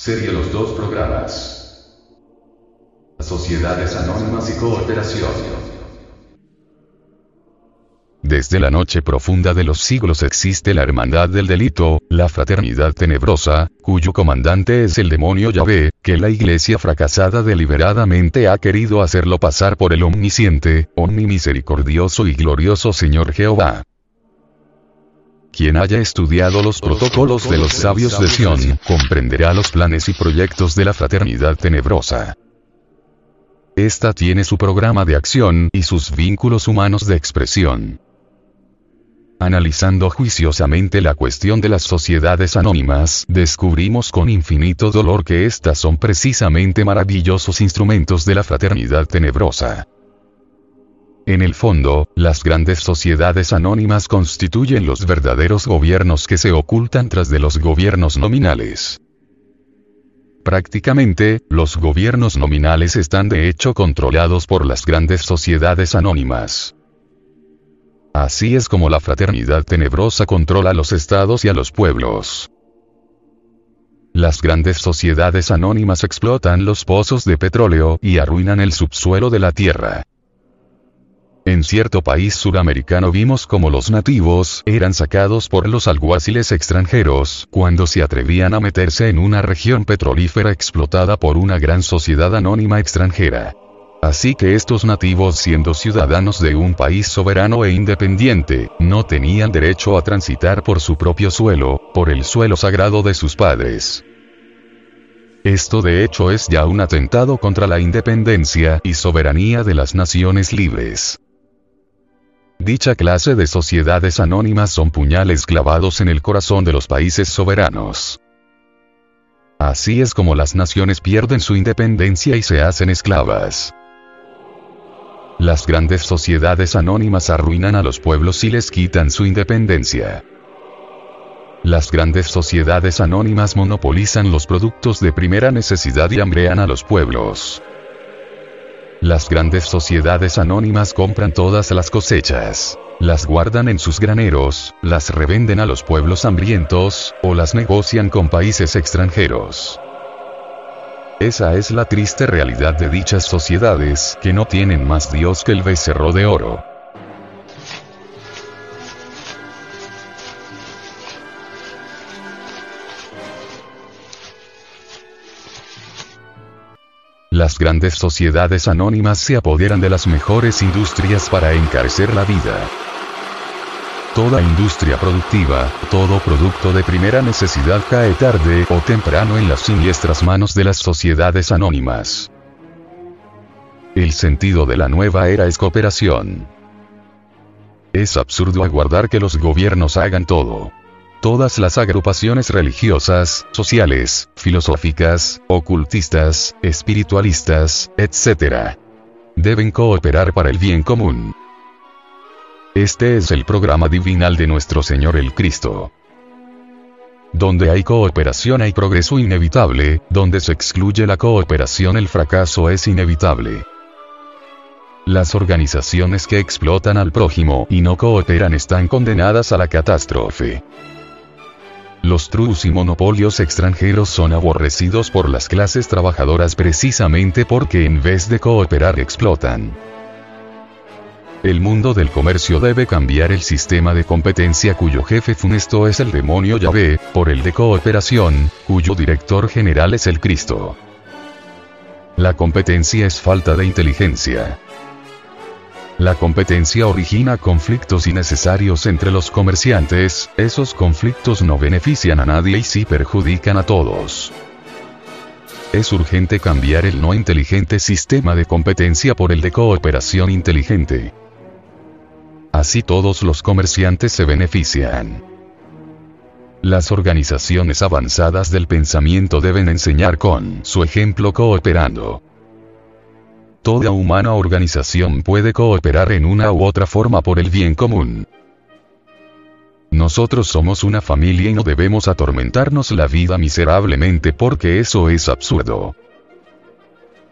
Serie los dos programas. Sociedades Anónimas y Cooperación. Desde la noche profunda de los siglos existe la hermandad del delito, la fraternidad tenebrosa, cuyo comandante es el demonio Yahvé, que la iglesia fracasada deliberadamente ha querido hacerlo pasar por el omnisciente, omnimisericordioso y glorioso Señor Jehová. Quien haya estudiado los protocolos de los sabios de Sion, comprenderá los planes y proyectos de la fraternidad tenebrosa. Esta tiene su programa de acción y sus vínculos humanos de expresión. Analizando juiciosamente la cuestión de las sociedades anónimas, descubrimos con infinito dolor que éstas son precisamente maravillosos instrumentos de la fraternidad tenebrosa. En el fondo, las grandes sociedades anónimas constituyen los verdaderos gobiernos que se ocultan tras de los gobiernos nominales. Prácticamente, los gobiernos nominales están de hecho controlados por las grandes sociedades anónimas. Así es como la fraternidad tenebrosa controla a los estados y a los pueblos. Las grandes sociedades anónimas explotan los pozos de petróleo y arruinan el subsuelo de la tierra. En cierto país suramericano vimos como los nativos eran sacados por los alguaciles extranjeros cuando se atrevían a meterse en una región petrolífera explotada por una gran sociedad anónima extranjera. Así que estos nativos siendo ciudadanos de un país soberano e independiente, no tenían derecho a transitar por su propio suelo, por el suelo sagrado de sus padres. Esto de hecho es ya un atentado contra la independencia y soberanía de las naciones libres. Dicha clase de sociedades anónimas son puñales clavados en el corazón de los países soberanos. Así es como las naciones pierden su independencia y se hacen esclavas. Las grandes sociedades anónimas arruinan a los pueblos y les quitan su independencia. Las grandes sociedades anónimas monopolizan los productos de primera necesidad y hambrean a los pueblos. Las grandes sociedades anónimas compran todas las cosechas, las guardan en sus graneros, las revenden a los pueblos hambrientos, o las negocian con países extranjeros. Esa es la triste realidad de dichas sociedades, que no tienen más Dios que el becerro de oro. Las grandes sociedades anónimas se apoderan de las mejores industrias para encarecer la vida. Toda industria productiva, todo producto de primera necesidad cae tarde o temprano en las siniestras manos de las sociedades anónimas. El sentido de la nueva era es cooperación. Es absurdo aguardar que los gobiernos hagan todo. Todas las agrupaciones religiosas, sociales, filosóficas, ocultistas, espiritualistas, etc. deben cooperar para el bien común. Este es el programa divinal de nuestro Señor el Cristo. Donde hay cooperación hay progreso inevitable, donde se excluye la cooperación el fracaso es inevitable. Las organizaciones que explotan al prójimo y no cooperan están condenadas a la catástrofe. Los trus y monopolios extranjeros son aborrecidos por las clases trabajadoras precisamente porque en vez de cooperar explotan. El mundo del comercio debe cambiar el sistema de competencia cuyo jefe funesto es el demonio Yahvé, por el de cooperación, cuyo director general es el Cristo. La competencia es falta de inteligencia. La competencia origina conflictos innecesarios entre los comerciantes, esos conflictos no benefician a nadie y sí perjudican a todos. Es urgente cambiar el no inteligente sistema de competencia por el de cooperación inteligente. Así todos los comerciantes se benefician. Las organizaciones avanzadas del pensamiento deben enseñar con su ejemplo cooperando. Toda humana organización puede cooperar en una u otra forma por el bien común. Nosotros somos una familia y no debemos atormentarnos la vida miserablemente porque eso es absurdo.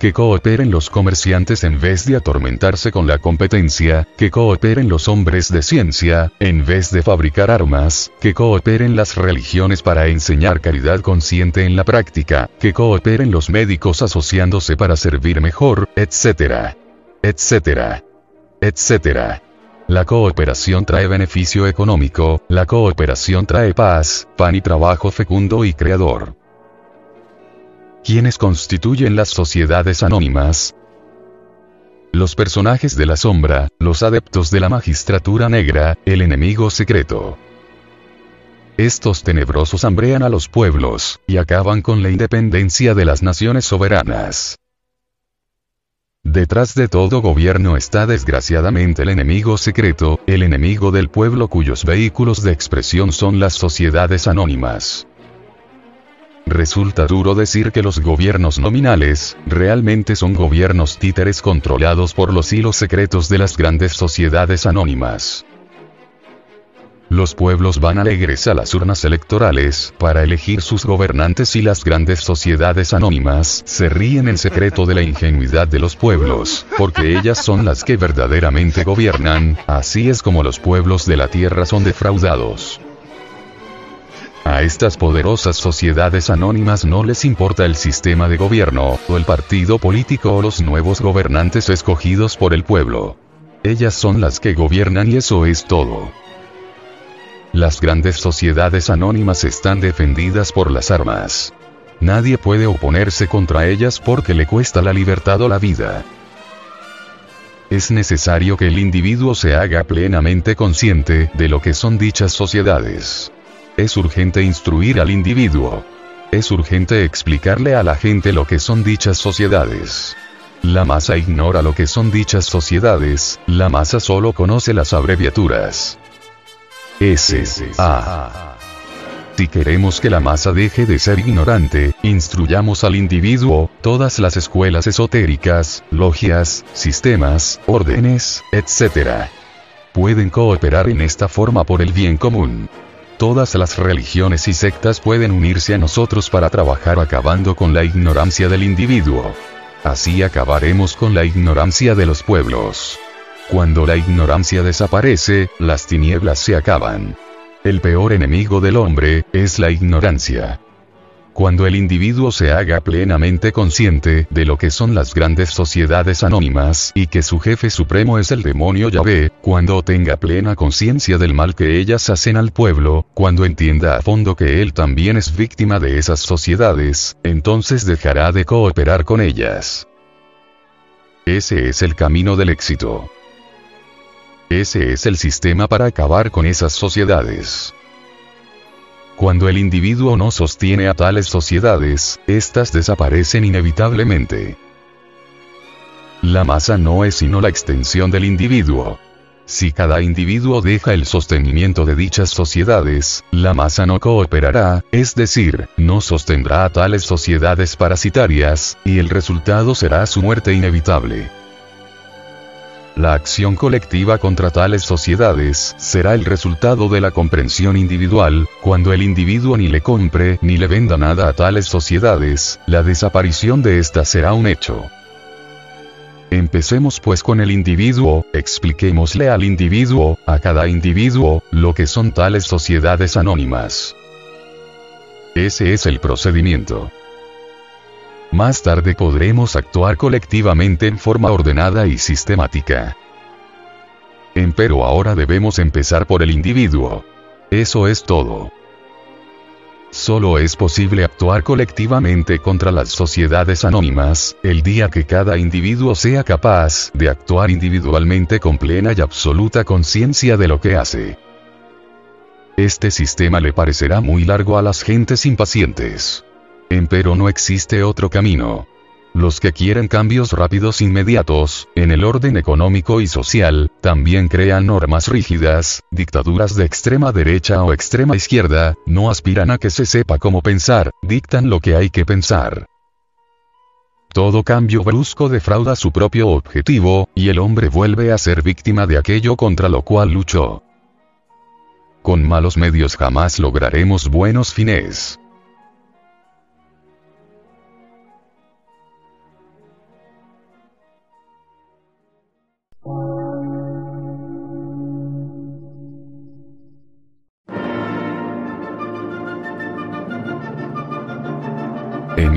Que cooperen los comerciantes en vez de atormentarse con la competencia, que cooperen los hombres de ciencia, en vez de fabricar armas, que cooperen las religiones para enseñar caridad consciente en la práctica, que cooperen los médicos asociándose para servir mejor, etc. etc. etc. La cooperación trae beneficio económico, la cooperación trae paz, pan y trabajo fecundo y creador. ¿Quiénes constituyen las sociedades anónimas? Los personajes de la sombra, los adeptos de la magistratura negra, el enemigo secreto. Estos tenebrosos hambrean a los pueblos, y acaban con la independencia de las naciones soberanas. Detrás de todo gobierno está desgraciadamente el enemigo secreto, el enemigo del pueblo cuyos vehículos de expresión son las sociedades anónimas. Resulta duro decir que los gobiernos nominales, realmente son gobiernos títeres controlados por los hilos secretos de las grandes sociedades anónimas. Los pueblos van alegres a las urnas electorales para elegir sus gobernantes y las grandes sociedades anónimas se ríen en secreto de la ingenuidad de los pueblos, porque ellas son las que verdaderamente gobiernan, así es como los pueblos de la tierra son defraudados. A estas poderosas sociedades anónimas no les importa el sistema de gobierno, o el partido político o los nuevos gobernantes escogidos por el pueblo. Ellas son las que gobiernan y eso es todo. Las grandes sociedades anónimas están defendidas por las armas. Nadie puede oponerse contra ellas porque le cuesta la libertad o la vida. Es necesario que el individuo se haga plenamente consciente de lo que son dichas sociedades. Es urgente instruir al individuo. Es urgente explicarle a la gente lo que son dichas sociedades. La masa ignora lo que son dichas sociedades, la masa solo conoce las abreviaturas. S. A. Si queremos que la masa deje de ser ignorante, instruyamos al individuo, todas las escuelas esotéricas, logias, sistemas, órdenes, etc. Pueden cooperar en esta forma por el bien común. Todas las religiones y sectas pueden unirse a nosotros para trabajar acabando con la ignorancia del individuo. Así acabaremos con la ignorancia de los pueblos. Cuando la ignorancia desaparece, las tinieblas se acaban. El peor enemigo del hombre, es la ignorancia. Cuando el individuo se haga plenamente consciente de lo que son las grandes sociedades anónimas y que su jefe supremo es el demonio Yahvé, cuando tenga plena conciencia del mal que ellas hacen al pueblo, cuando entienda a fondo que él también es víctima de esas sociedades, entonces dejará de cooperar con ellas. Ese es el camino del éxito. Ese es el sistema para acabar con esas sociedades. Cuando el individuo no sostiene a tales sociedades, éstas desaparecen inevitablemente. La masa no es sino la extensión del individuo. Si cada individuo deja el sostenimiento de dichas sociedades, la masa no cooperará, es decir, no sostendrá a tales sociedades parasitarias, y el resultado será su muerte inevitable. La acción colectiva contra tales sociedades será el resultado de la comprensión individual, cuando el individuo ni le compre ni le venda nada a tales sociedades, la desaparición de ésta será un hecho. Empecemos pues con el individuo, expliquémosle al individuo, a cada individuo, lo que son tales sociedades anónimas. Ese es el procedimiento. Más tarde podremos actuar colectivamente en forma ordenada y sistemática. Empero ahora debemos empezar por el individuo. Eso es todo. Solo es posible actuar colectivamente contra las sociedades anónimas, el día que cada individuo sea capaz de actuar individualmente con plena y absoluta conciencia de lo que hace. Este sistema le parecerá muy largo a las gentes impacientes. Empero no existe otro camino. Los que quieren cambios rápidos inmediatos, en el orden económico y social, también crean normas rígidas, dictaduras de extrema derecha o extrema izquierda, no aspiran a que se sepa cómo pensar, dictan lo que hay que pensar. Todo cambio brusco defrauda su propio objetivo, y el hombre vuelve a ser víctima de aquello contra lo cual luchó. Con malos medios jamás lograremos buenos fines.